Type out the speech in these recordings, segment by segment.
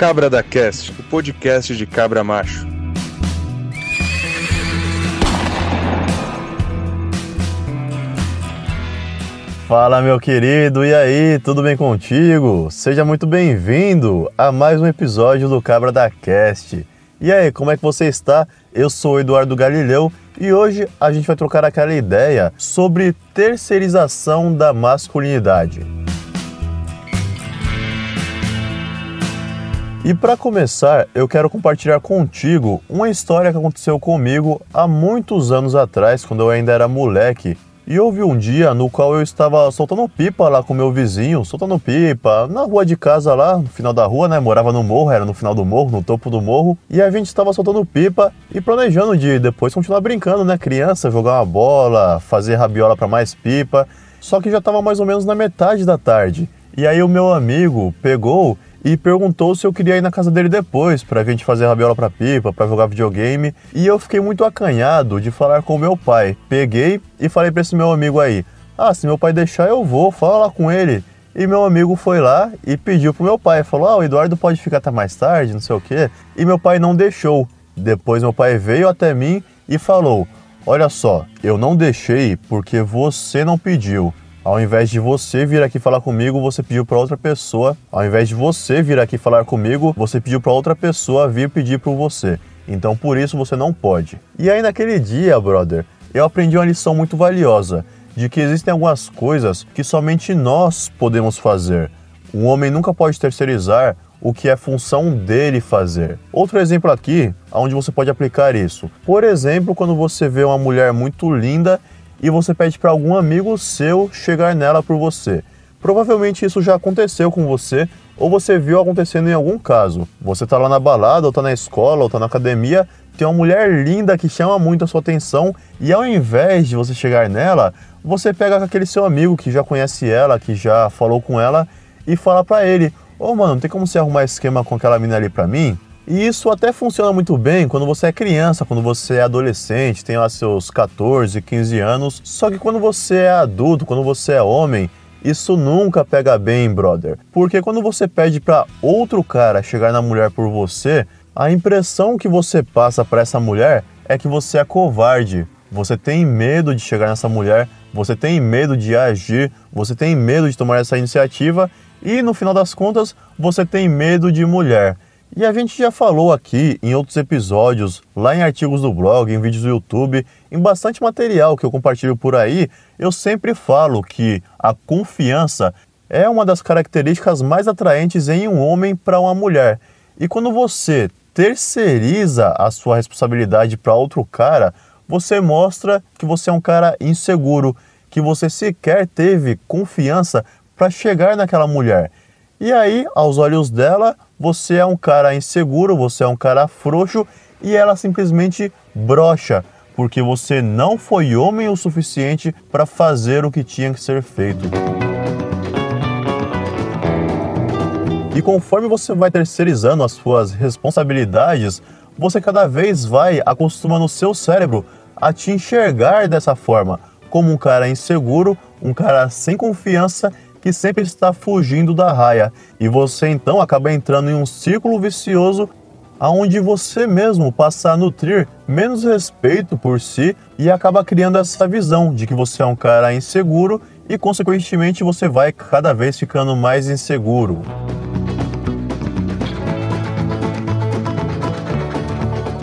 Cabra da Cast, o podcast de cabra macho. Fala, meu querido, e aí, tudo bem contigo? Seja muito bem-vindo a mais um episódio do Cabra da Cast. E aí, como é que você está? Eu sou o Eduardo Galileu e hoje a gente vai trocar aquela ideia sobre terceirização da masculinidade. E para começar, eu quero compartilhar contigo uma história que aconteceu comigo há muitos anos atrás, quando eu ainda era moleque e houve um dia no qual eu estava soltando pipa lá com meu vizinho, soltando pipa na rua de casa lá, no final da rua, né? Morava no morro, era no final do morro, no topo do morro. E a gente estava soltando pipa e planejando de depois continuar brincando, né? Criança, jogar uma bola, fazer rabiola para mais pipa. Só que já estava mais ou menos na metade da tarde. E aí o meu amigo pegou e perguntou se eu queria ir na casa dele depois, pra gente fazer rabiola pra pipa, pra jogar videogame. E eu fiquei muito acanhado de falar com meu pai. Peguei e falei pra esse meu amigo aí: Ah, se meu pai deixar, eu vou, fala lá com ele. E meu amigo foi lá e pediu pro meu pai, falou: Ah, o Eduardo pode ficar até mais tarde, não sei o quê. E meu pai não deixou. Depois meu pai veio até mim e falou: Olha só, eu não deixei porque você não pediu. Ao invés de você vir aqui falar comigo, você pediu para outra pessoa. Ao invés de você vir aqui falar comigo, você pediu para outra pessoa vir pedir para você. Então por isso você não pode. E aí naquele dia, brother, eu aprendi uma lição muito valiosa de que existem algumas coisas que somente nós podemos fazer. Um homem nunca pode terceirizar o que é função dele fazer. Outro exemplo aqui, onde você pode aplicar isso. Por exemplo, quando você vê uma mulher muito linda e você pede para algum amigo seu chegar nela por você. Provavelmente isso já aconteceu com você ou você viu acontecendo em algum caso. Você está lá na balada, ou está na escola, ou está na academia, tem uma mulher linda que chama muito a sua atenção e ao invés de você chegar nela, você pega aquele seu amigo que já conhece ela, que já falou com ela e fala para ele: "Ô, oh, mano, não tem como você arrumar esquema com aquela mina ali para mim?" E isso até funciona muito bem quando você é criança, quando você é adolescente, tem lá seus 14, 15 anos. Só que quando você é adulto, quando você é homem, isso nunca pega bem, brother. Porque quando você pede para outro cara chegar na mulher por você, a impressão que você passa para essa mulher é que você é covarde. Você tem medo de chegar nessa mulher, você tem medo de agir, você tem medo de tomar essa iniciativa e no final das contas, você tem medo de mulher. E a gente já falou aqui em outros episódios, lá em artigos do blog, em vídeos do YouTube, em bastante material que eu compartilho por aí, eu sempre falo que a confiança é uma das características mais atraentes em um homem para uma mulher. E quando você terceiriza a sua responsabilidade para outro cara, você mostra que você é um cara inseguro, que você sequer teve confiança para chegar naquela mulher. E aí, aos olhos dela, você é um cara inseguro, você é um cara frouxo e ela simplesmente brocha, porque você não foi homem o suficiente para fazer o que tinha que ser feito. E conforme você vai terceirizando as suas responsabilidades, você cada vez vai acostumando o seu cérebro a te enxergar dessa forma, como um cara inseguro, um cara sem confiança que sempre está fugindo da raia. E você então acaba entrando em um círculo vicioso aonde você mesmo passa a nutrir menos respeito por si e acaba criando essa visão de que você é um cara inseguro e consequentemente você vai cada vez ficando mais inseguro.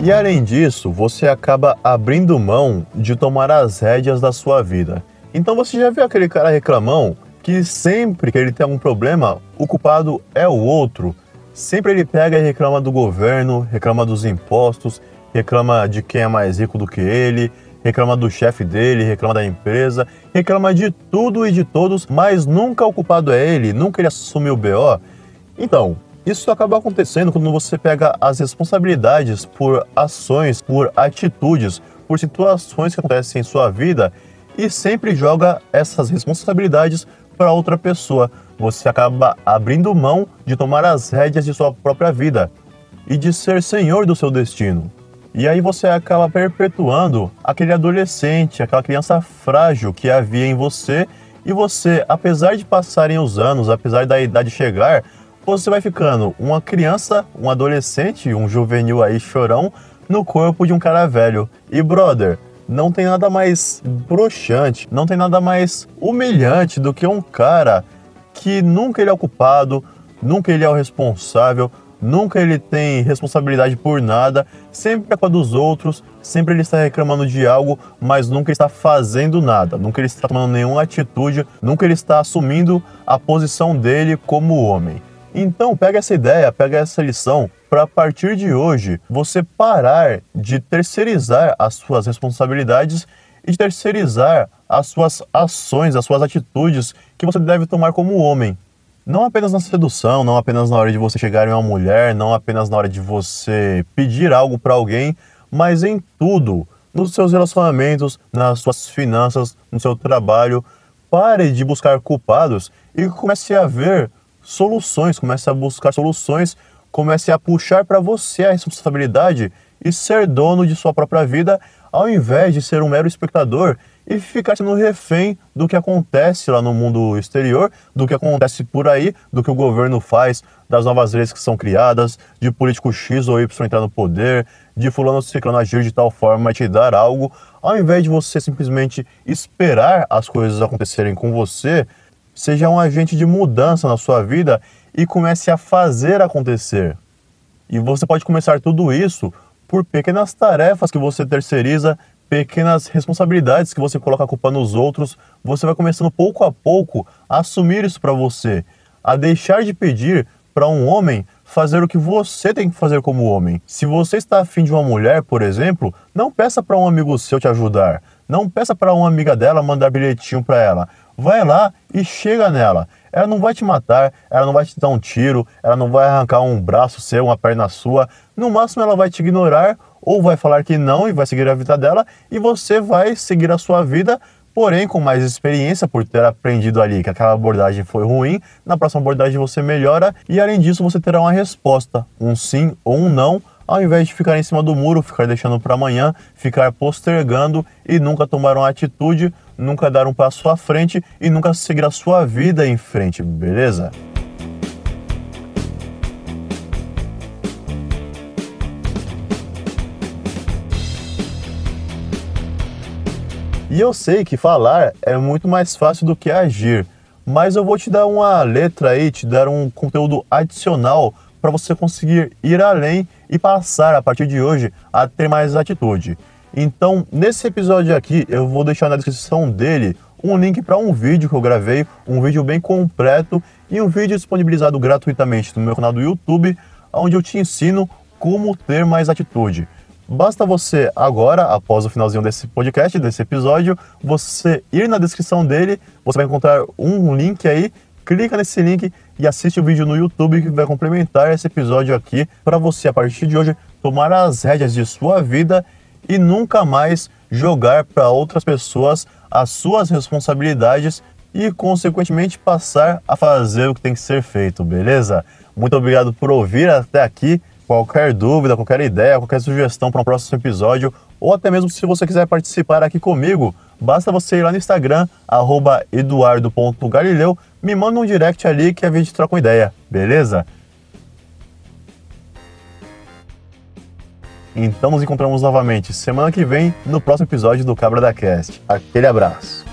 E além disso, você acaba abrindo mão de tomar as rédeas da sua vida. Então você já viu aquele cara reclamão que sempre que ele tem algum problema, o culpado é o outro. Sempre ele pega e reclama do governo, reclama dos impostos, reclama de quem é mais rico do que ele, reclama do chefe dele, reclama da empresa, reclama de tudo e de todos, mas nunca o culpado é ele, nunca ele assume o BO. Então, isso acaba acontecendo quando você pega as responsabilidades por ações, por atitudes, por situações que acontecem em sua vida e sempre joga essas responsabilidades para outra pessoa. Você acaba abrindo mão de tomar as rédeas de sua própria vida e de ser senhor do seu destino. E aí você acaba perpetuando aquele adolescente, aquela criança frágil que havia em você, e você, apesar de passarem os anos, apesar da idade chegar, você vai ficando uma criança, um adolescente, um juvenil aí chorão no corpo de um cara velho. E brother, não tem nada mais broxante, não tem nada mais humilhante do que um cara que nunca ele é ocupado, nunca ele é o responsável, nunca ele tem responsabilidade por nada, sempre é com a dos outros, sempre ele está reclamando de algo, mas nunca está fazendo nada, nunca ele está tomando nenhuma atitude, nunca ele está assumindo a posição dele como homem. Então, pega essa ideia, pega essa lição para a partir de hoje você parar de terceirizar as suas responsabilidades e de terceirizar as suas ações, as suas atitudes que você deve tomar como homem. Não apenas na sedução, não apenas na hora de você chegar em uma mulher, não apenas na hora de você pedir algo para alguém, mas em tudo, nos seus relacionamentos, nas suas finanças, no seu trabalho. Pare de buscar culpados e comece a ver soluções, comece a buscar soluções, comece a puxar para você a responsabilidade e ser dono de sua própria vida, ao invés de ser um mero espectador e ficar sendo refém do que acontece lá no mundo exterior, do que acontece por aí, do que o governo faz, das novas leis que são criadas, de político X ou Y entrar no poder, de fulano ciclano agir de tal forma a te dar algo, ao invés de você simplesmente esperar as coisas acontecerem com você, seja um agente de mudança na sua vida e comece a fazer acontecer. E você pode começar tudo isso por pequenas tarefas que você terceiriza, pequenas responsabilidades que você coloca a culpa nos outros, você vai começando pouco a pouco a assumir isso para você, a deixar de pedir para um homem fazer o que você tem que fazer como homem. Se você está afim de uma mulher, por exemplo, não peça para um amigo seu te ajudar, não peça para uma amiga dela mandar bilhetinho para ela. Vai lá e chega nela. Ela não vai te matar, ela não vai te dar um tiro, ela não vai arrancar um braço seu, uma perna sua. No máximo, ela vai te ignorar ou vai falar que não e vai seguir a vida dela e você vai seguir a sua vida, porém com mais experiência por ter aprendido ali que aquela abordagem foi ruim. Na próxima abordagem você melhora e além disso você terá uma resposta, um sim ou um não, ao invés de ficar em cima do muro, ficar deixando para amanhã, ficar postergando e nunca tomar uma atitude, nunca dar um passo à frente e nunca seguir a sua vida em frente, beleza? E eu sei que falar é muito mais fácil do que agir, mas eu vou te dar uma letra aí, te dar um conteúdo adicional para você conseguir ir além e passar a partir de hoje a ter mais atitude. Então, nesse episódio aqui, eu vou deixar na descrição dele um link para um vídeo que eu gravei, um vídeo bem completo e um vídeo disponibilizado gratuitamente no meu canal do YouTube, onde eu te ensino como ter mais atitude. Basta você agora, após o finalzinho desse podcast, desse episódio, você ir na descrição dele, você vai encontrar um link aí, clica nesse link e assiste o vídeo no YouTube que vai complementar esse episódio aqui para você a partir de hoje tomar as rédeas de sua vida e nunca mais jogar para outras pessoas as suas responsabilidades e consequentemente passar a fazer o que tem que ser feito, beleza? Muito obrigado por ouvir até aqui. Qualquer dúvida, qualquer ideia, qualquer sugestão para um próximo episódio, ou até mesmo se você quiser participar aqui comigo, basta você ir lá no Instagram, eduardo.galileu, me manda um direct ali que a gente troca uma ideia, beleza? Então nos encontramos novamente semana que vem no próximo episódio do Cabra da Cast. Aquele abraço.